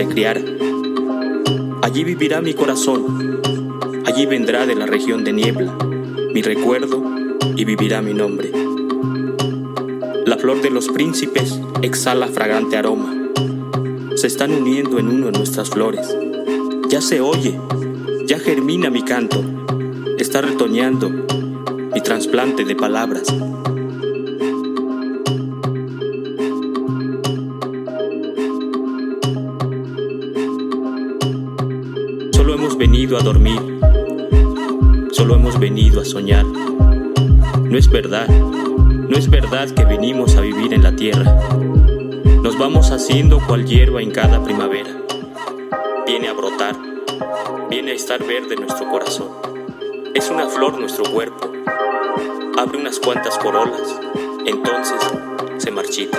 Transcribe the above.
se allí vivirá mi corazón, allí vendrá de la región de niebla mi recuerdo y vivirá mi nombre. La flor de los príncipes exhala fragante aroma. Se están uniendo en uno nuestras flores. Ya se oye, ya germina mi canto. Está retoñando mi trasplante de palabras. Dormir, solo hemos venido a soñar. No es verdad, no es verdad que venimos a vivir en la tierra. Nos vamos haciendo cual hierba en cada primavera. Viene a brotar, viene a estar verde nuestro corazón. Es una flor nuestro cuerpo. Abre unas cuantas corolas, entonces se marchita.